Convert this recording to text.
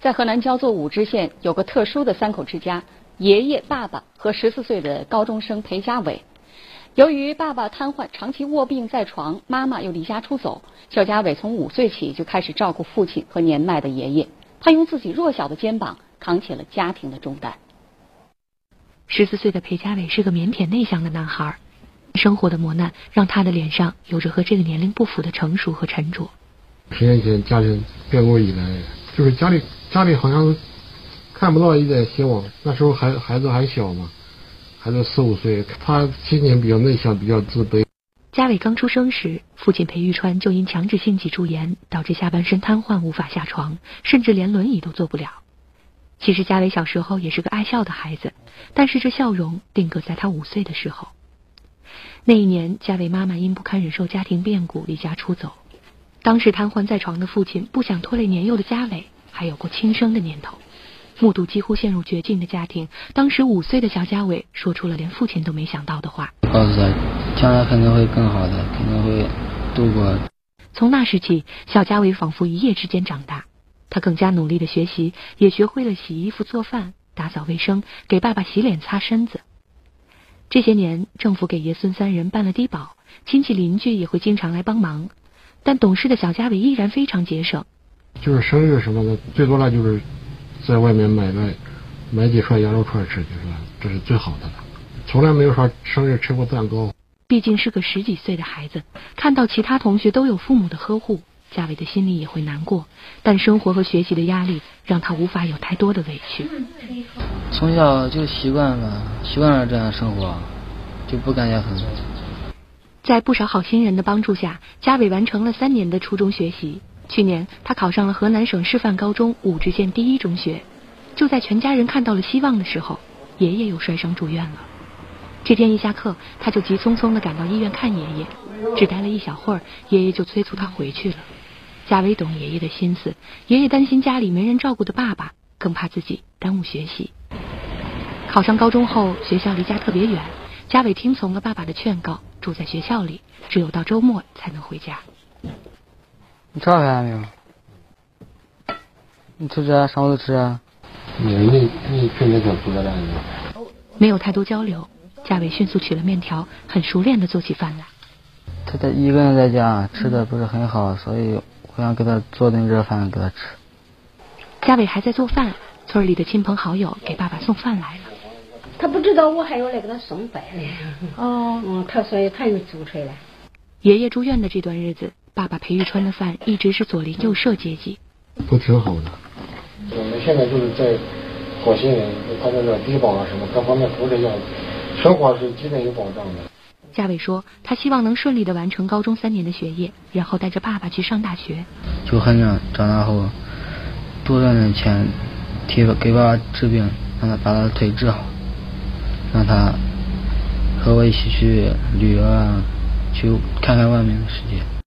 在河南焦作武知县有个特殊的三口之家，爷爷、爸爸和十四岁的高中生裴家伟。由于爸爸瘫痪，长期卧病在床，妈妈又离家出走，肖家伟从五岁起就开始照顾父亲和年迈的爷爷。他用自己弱小的肩膀扛起了家庭的重担。十四岁的裴家伟是个腼腆内向的男孩，生活的磨难让他的脸上有着和这个年龄不符的成熟和沉着。十年前家庭变故以来，就是家里。家里好像看不到一点希望，那时候孩孩子还小嘛，孩子四五岁，他心情比较内向，比较自卑。家伟刚出生时，父亲裴玉川就因强直性脊柱炎导致下半身瘫痪，无法下床，甚至连轮椅都坐不了。其实家伟小时候也是个爱笑的孩子，但是这笑容定格在他五岁的时候。那一年，家伟妈妈因不堪忍受家庭变故离家出走，当时瘫痪在床的父亲不想拖累年幼的家伟。还有过轻生的念头，目睹几乎陷入绝境的家庭，当时五岁的小家伟说出了连父亲都没想到的话：“告诉他，将来肯定会更好的，肯定会度过。”从那时起，小家伟仿佛一夜之间长大，他更加努力的学习，也学会了洗衣服、做饭、打扫卫生，给爸爸洗脸、擦身子。这些年，政府给爷孙三人办了低保，亲戚邻居也会经常来帮忙，但懂事的小家伟依然非常节省。就是生日什么的，最多了就是在外面买个买几串羊肉串吃，就是这是最好的了。从来没有说生日吃过蛋糕。毕竟是个十几岁的孩子，看到其他同学都有父母的呵护，家伟的心里也会难过。但生活和学习的压力让他无法有太多的委屈。从小就习惯了，习惯了这样生活，就不感觉很。在不少好心人的帮助下，家伟完成了三年的初中学习。去年，他考上了河南省师范高中武陟县第一中学。就在全家人看到了希望的时候，爷爷又摔伤住院了。这天一下课，他就急匆匆的赶到医院看爷爷。只待了一小会儿，爷爷就催促他回去了。嘉伟懂爷爷的心思，爷爷担心家里没人照顾的爸爸，更怕自己耽误学习。考上高中后，学校离家特别远，嘉伟听从了爸爸的劝告，住在学校里，只有到周末才能回家。你吃好饭没有？你吃吃，上午都吃啊。你你你平时就住在哪里？没有太多交流，嘉伟迅速取了面条，很熟练的做起饭来。他在一个人在家，吃的不是很好，所以我想给他做顿热饭给他吃。嘉伟还在做饭，村里的亲朋好友给爸爸送饭来了。他不知道我还要来给他送饭呢。哦，嗯，他所以他又做出来了。爷爷住院的这段日子。爸爸裴玉川的饭一直是左邻右舍接济，都挺好的。我们现在就是在好心人，他那个低保啊什么各方面扶持下，生活是基本有保障的。嘉伟说，他希望能顺利的完成高中三年的学业，然后带着爸爸去上大学。就很想长大后多赚点钱，替给爸爸治病，让他把他的腿治好，让他和我一起去旅游啊，去看看外面的世界。